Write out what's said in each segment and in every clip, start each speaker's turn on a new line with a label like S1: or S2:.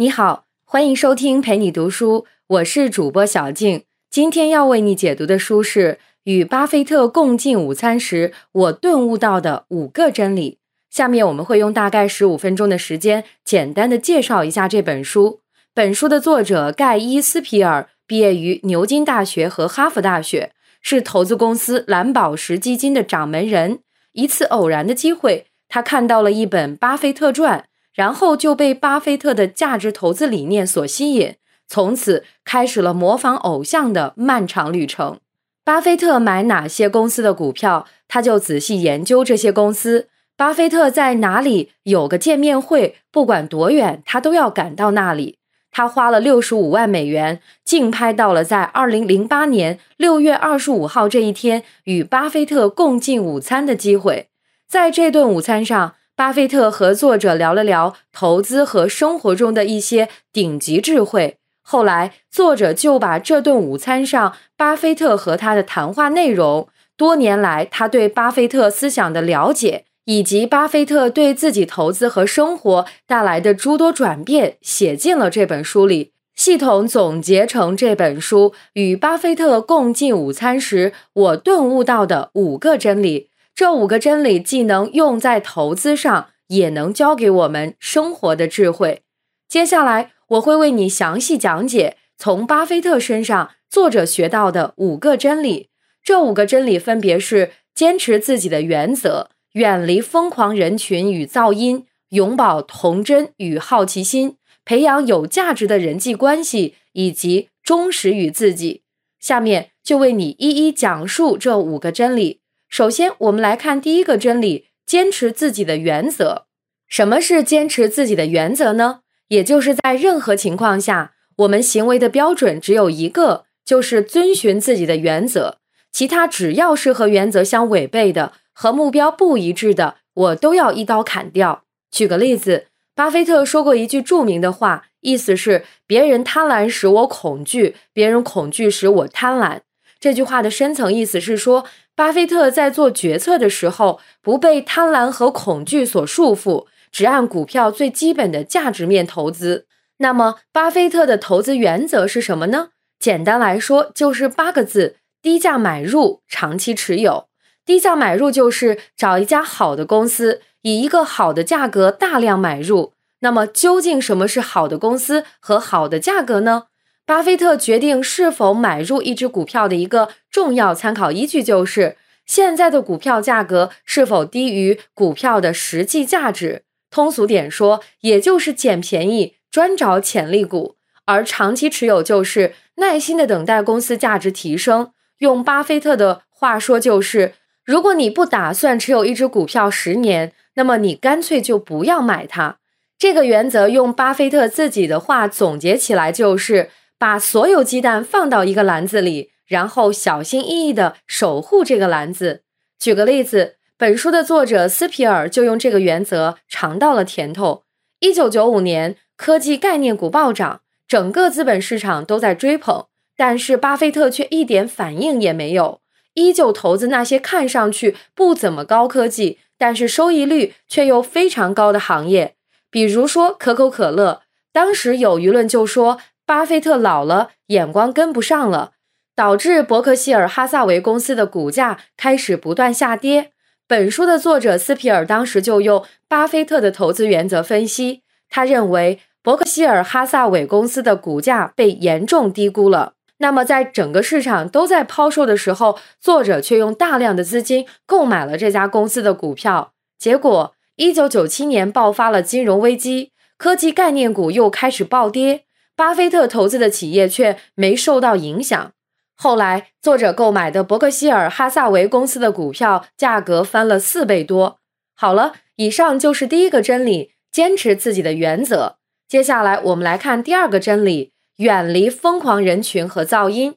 S1: 你好，欢迎收听陪你读书，我是主播小静。今天要为你解读的书是《与巴菲特共进午餐时我顿悟到的五个真理》。下面我们会用大概十五分钟的时间，简单的介绍一下这本书。本书的作者盖伊斯皮尔毕业于牛津大学和哈佛大学，是投资公司蓝宝石基金的掌门人。一次偶然的机会，他看到了一本《巴菲特传》，然后就被巴菲特的价值投资理念所吸引，从此开始了模仿偶像的漫长旅程。巴菲特买哪些公司的股票，他就仔细研究这些公司。巴菲特在哪里有个见面会，不管多远，他都要赶到那里。他花了六十五万美元，竞拍到了在二零零八年六月二十五号这一天与巴菲特共进午餐的机会。在这顿午餐上，巴菲特和作者聊了聊投资和生活中的一些顶级智慧。后来，作者就把这顿午餐上巴菲特和他的谈话内容，多年来他对巴菲特思想的了解。以及巴菲特对自己投资和生活带来的诸多转变，写进了这本书里，系统总结成这本书与巴菲特共进午餐时我顿悟到的五个真理。这五个真理既能用在投资上，也能教给我们生活的智慧。接下来我会为你详细讲解从巴菲特身上作者学到的五个真理。这五个真理分别是：坚持自己的原则。远离疯狂人群与噪音，永葆童真与好奇心，培养有价值的人际关系，以及忠实于自己。下面就为你一一讲述这五个真理。首先，我们来看第一个真理：坚持自己的原则。什么是坚持自己的原则呢？也就是在任何情况下，我们行为的标准只有一个，就是遵循自己的原则。其他只要是和原则相违背的。和目标不一致的，我都要一刀砍掉。举个例子，巴菲特说过一句著名的话，意思是：别人贪婪使我恐惧，别人恐惧使我贪婪。这句话的深层意思是说，巴菲特在做决策的时候，不被贪婪和恐惧所束缚，只按股票最基本的价值面投资。那么，巴菲特的投资原则是什么呢？简单来说，就是八个字：低价买入，长期持有。低价买入就是找一家好的公司，以一个好的价格大量买入。那么，究竟什么是好的公司和好的价格呢？巴菲特决定是否买入一只股票的一个重要参考依据就是现在的股票价格是否低于股票的实际价值。通俗点说，也就是捡便宜，专找潜力股。而长期持有就是耐心的等待公司价值提升。用巴菲特的话说，就是。如果你不打算持有一只股票十年，那么你干脆就不要买它。这个原则用巴菲特自己的话总结起来，就是把所有鸡蛋放到一个篮子里，然后小心翼翼地守护这个篮子。举个例子，本书的作者斯皮尔就用这个原则尝到了甜头。一九九五年，科技概念股暴涨，整个资本市场都在追捧，但是巴菲特却一点反应也没有。依旧投资那些看上去不怎么高科技，但是收益率却又非常高的行业，比如说可口可乐。当时有舆论就说，巴菲特老了，眼光跟不上了，导致伯克希尔哈萨维公司的股价开始不断下跌。本书的作者斯皮尔当时就用巴菲特的投资原则分析，他认为伯克希尔哈萨韦公司的股价被严重低估了。那么，在整个市场都在抛售的时候，作者却用大量的资金购买了这家公司的股票。结果，一九九七年爆发了金融危机，科技概念股又开始暴跌，巴菲特投资的企业却没受到影响。后来，作者购买的伯克希尔哈萨维公司的股票价格翻了四倍多。好了，以上就是第一个真理：坚持自己的原则。接下来，我们来看第二个真理。远离疯狂人群和噪音。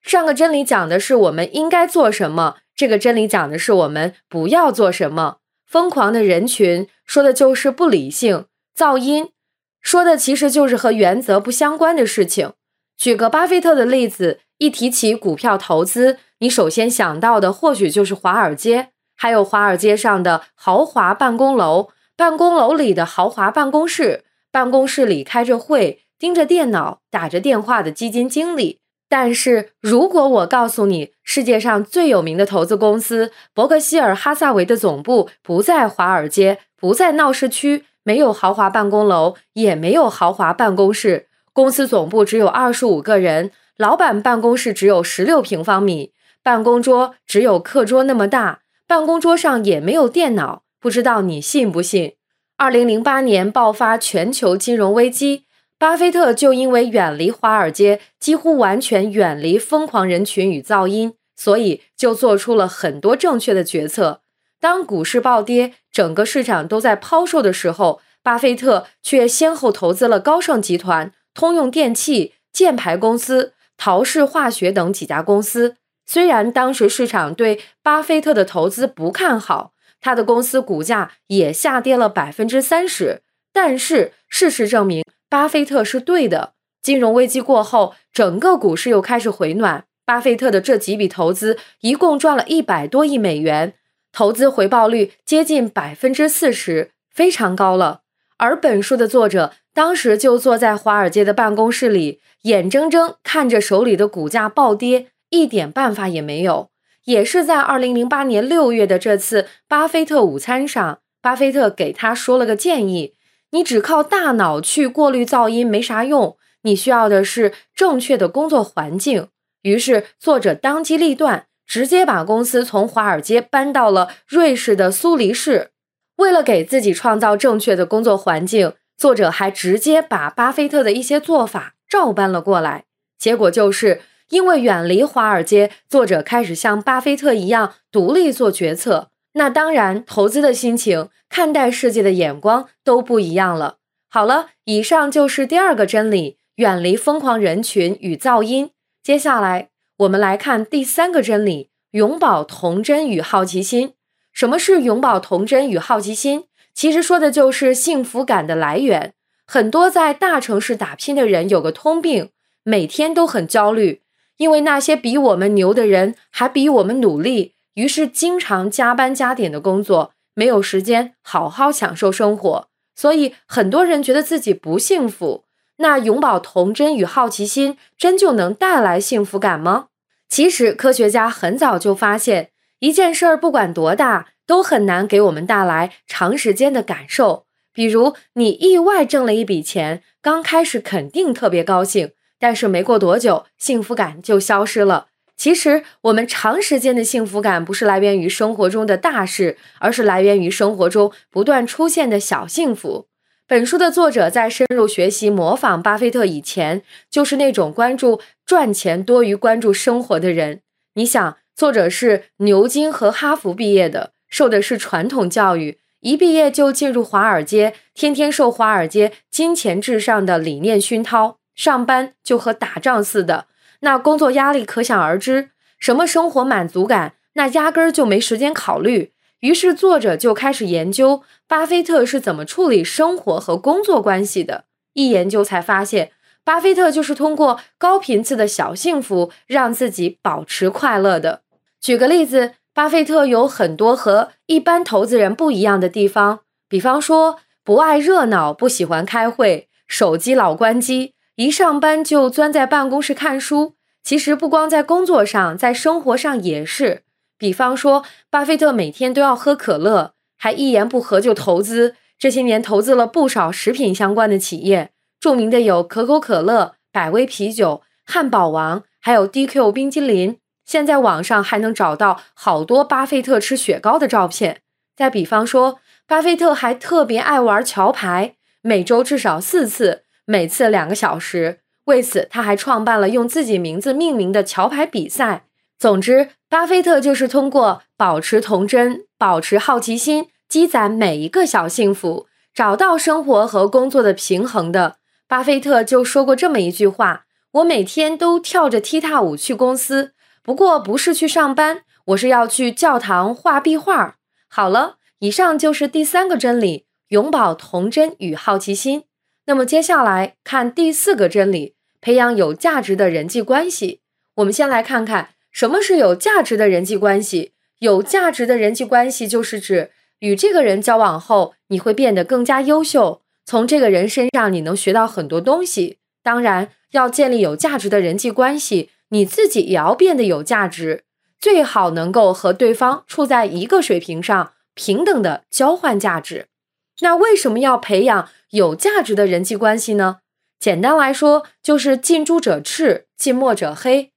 S1: 上个真理讲的是我们应该做什么，这个真理讲的是我们不要做什么。疯狂的人群说的就是不理性，噪音说的其实就是和原则不相关的事情。举个巴菲特的例子，一提起股票投资，你首先想到的或许就是华尔街，还有华尔街上的豪华办公楼、办公楼里的豪华办公室。办公室里开着会、盯着电脑、打着电话的基金经理。但是如果我告诉你，世界上最有名的投资公司伯克希尔哈萨维的总部不在华尔街，不在闹市区，没有豪华办公楼，也没有豪华办公室，公司总部只有二十五个人，老板办公室只有十六平方米，办公桌只有课桌那么大，办公桌上也没有电脑，不知道你信不信？二零零八年爆发全球金融危机。巴菲特就因为远离华尔街，几乎完全远离疯狂人群与噪音，所以就做出了很多正确的决策。当股市暴跌，整个市场都在抛售的时候，巴菲特却先后投资了高盛集团、通用电气、箭牌公司、陶氏化学等几家公司。虽然当时市场对巴菲特的投资不看好，他的公司股价也下跌了百分之三十，但是事实证明。巴菲特是对的。金融危机过后，整个股市又开始回暖。巴菲特的这几笔投资一共赚了一百多亿美元，投资回报率接近百分之四十，非常高了。而本书的作者当时就坐在华尔街的办公室里，眼睁睁看着手里的股价暴跌，一点办法也没有。也是在二零零八年六月的这次巴菲特午餐上，巴菲特给他说了个建议。你只靠大脑去过滤噪音没啥用，你需要的是正确的工作环境。于是，作者当机立断，直接把公司从华尔街搬到了瑞士的苏黎世。为了给自己创造正确的工作环境，作者还直接把巴菲特的一些做法照搬了过来。结果就是，因为远离华尔街，作者开始像巴菲特一样独立做决策。那当然，投资的心情、看待世界的眼光都不一样了。好了，以上就是第二个真理：远离疯狂人群与噪音。接下来，我们来看第三个真理：永葆童真与好奇心。什么是永葆童真与好奇心？其实说的就是幸福感的来源。很多在大城市打拼的人有个通病，每天都很焦虑，因为那些比我们牛的人还比我们努力。于是经常加班加点的工作，没有时间好好享受生活，所以很多人觉得自己不幸福。那永葆童真与好奇心，真就能带来幸福感吗？其实科学家很早就发现，一件事儿不管多大，都很难给我们带来长时间的感受。比如你意外挣了一笔钱，刚开始肯定特别高兴，但是没过多久，幸福感就消失了。其实，我们长时间的幸福感不是来源于生活中的大事，而是来源于生活中不断出现的小幸福。本书的作者在深入学习、模仿巴菲特以前，就是那种关注赚钱多于关注生活的人。你想，作者是牛津和哈佛毕业的，受的是传统教育，一毕业就进入华尔街，天天受华尔街金钱至上的理念熏陶，上班就和打仗似的。那工作压力可想而知，什么生活满足感，那压根儿就没时间考虑。于是作者就开始研究巴菲特是怎么处理生活和工作关系的。一研究才发现，巴菲特就是通过高频次的小幸福让自己保持快乐的。举个例子，巴菲特有很多和一般投资人不一样的地方，比方说不爱热闹，不喜欢开会，手机老关机。一上班就钻在办公室看书，其实不光在工作上，在生活上也是。比方说，巴菲特每天都要喝可乐，还一言不合就投资。这些年投资了不少食品相关的企业，著名的有可口可乐、百威啤酒、汉堡王，还有 DQ 冰激凌。现在网上还能找到好多巴菲特吃雪糕的照片。再比方说，巴菲特还特别爱玩桥牌，每周至少四次。每次两个小时，为此他还创办了用自己名字命名的桥牌比赛。总之，巴菲特就是通过保持童真、保持好奇心，积攒每一个小幸福，找到生活和工作的平衡的。巴菲特就说过这么一句话：“我每天都跳着踢踏舞去公司，不过不是去上班，我是要去教堂画壁画。”好了，以上就是第三个真理：永葆童真与好奇心。那么接下来看第四个真理：培养有价值的人际关系。我们先来看看什么是有价值的人际关系。有价值的人际关系就是指与这个人交往后，你会变得更加优秀，从这个人身上你能学到很多东西。当然，要建立有价值的人际关系，你自己也要变得有价值，最好能够和对方处在一个水平上，平等的交换价值。那为什么要培养有价值的人际关系呢？简单来说，就是近朱者赤，近墨者黑。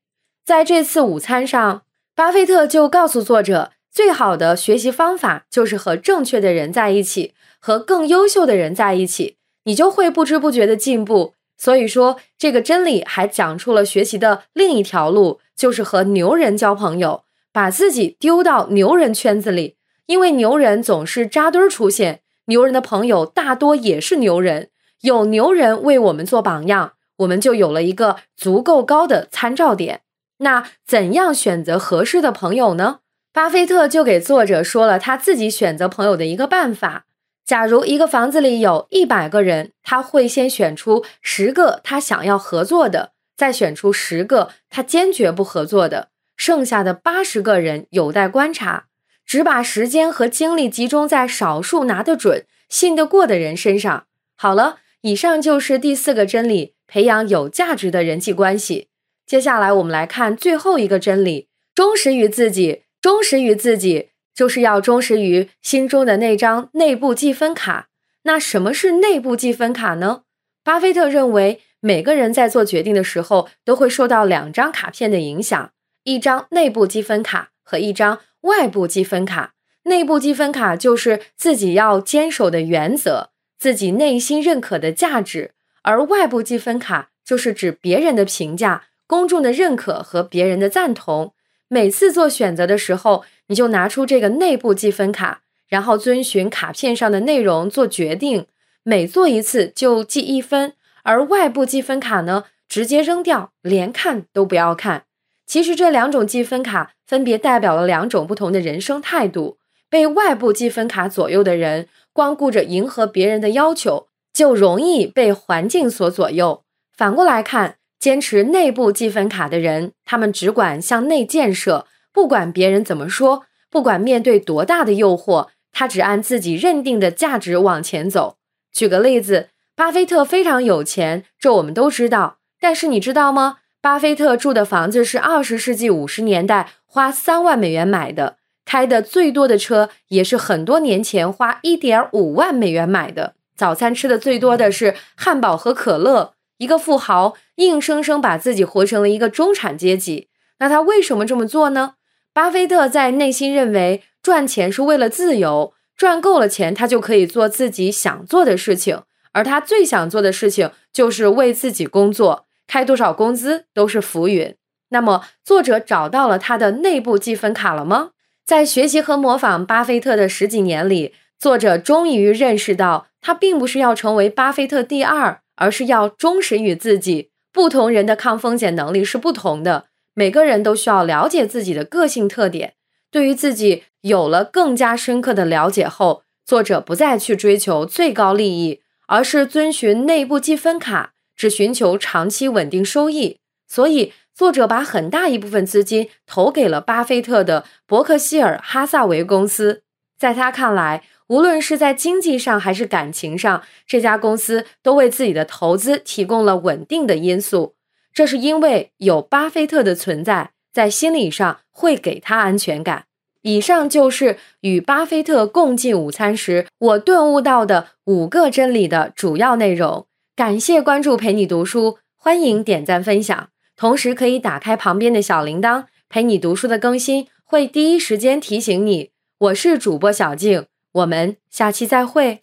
S1: 在这次午餐上，巴菲特就告诉作者，最好的学习方法就是和正确的人在一起，和更优秀的人在一起，你就会不知不觉的进步。所以说，这个真理还讲出了学习的另一条路，就是和牛人交朋友，把自己丢到牛人圈子里，因为牛人总是扎堆儿出现，牛人的朋友大多也是牛人，有牛人为我们做榜样，我们就有了一个足够高的参照点。那怎样选择合适的朋友呢？巴菲特就给作者说了他自己选择朋友的一个办法。假如一个房子里有一百个人，他会先选出十个他想要合作的，再选出十个他坚决不合作的，剩下的八十个人有待观察。只把时间和精力集中在少数拿得准、信得过的人身上。好了，以上就是第四个真理：培养有价值的人际关系。接下来我们来看最后一个真理：忠实于自己，忠实于自己。就是要忠实于心中的那张内部积分卡。那什么是内部积分卡呢？巴菲特认为，每个人在做决定的时候都会受到两张卡片的影响：一张内部积分卡和一张外部积分卡。内部积分卡就是自己要坚守的原则，自己内心认可的价值；而外部积分卡就是指别人的评价、公众的认可和别人的赞同。每次做选择的时候，你就拿出这个内部积分卡，然后遵循卡片上的内容做决定。每做一次就记一分，而外部积分卡呢，直接扔掉，连看都不要看。其实这两种积分卡分别代表了两种不同的人生态度。被外部积分卡左右的人，光顾着迎合别人的要求，就容易被环境所左右。反过来看。坚持内部积分卡的人，他们只管向内建设，不管别人怎么说，不管面对多大的诱惑，他只按自己认定的价值往前走。举个例子，巴菲特非常有钱，这我们都知道。但是你知道吗？巴菲特住的房子是二十世纪五十年代花三万美元买的，开的最多的车也是很多年前花一点五万美元买的。早餐吃的最多的是汉堡和可乐。一个富豪硬生生把自己活成了一个中产阶级，那他为什么这么做呢？巴菲特在内心认为，赚钱是为了自由，赚够了钱，他就可以做自己想做的事情，而他最想做的事情就是为自己工作，开多少工资都是浮云。那么，作者找到了他的内部积分卡了吗？在学习和模仿巴菲特的十几年里，作者终于认识到，他并不是要成为巴菲特第二。而是要忠实于自己。不同人的抗风险能力是不同的，每个人都需要了解自己的个性特点。对于自己有了更加深刻的了解后，作者不再去追求最高利益，而是遵循内部积分卡，只寻求长期稳定收益。所以，作者把很大一部分资金投给了巴菲特的伯克希尔哈萨维公司。在他看来，无论是在经济上还是感情上，这家公司都为自己的投资提供了稳定的因素。这是因为有巴菲特的存在，在心理上会给他安全感。以上就是与巴菲特共进午餐时我顿悟到的五个真理的主要内容。感谢关注陪你读书，欢迎点赞分享，同时可以打开旁边的小铃铛，陪你读书的更新会第一时间提醒你。我是主播小静。我们下期再会。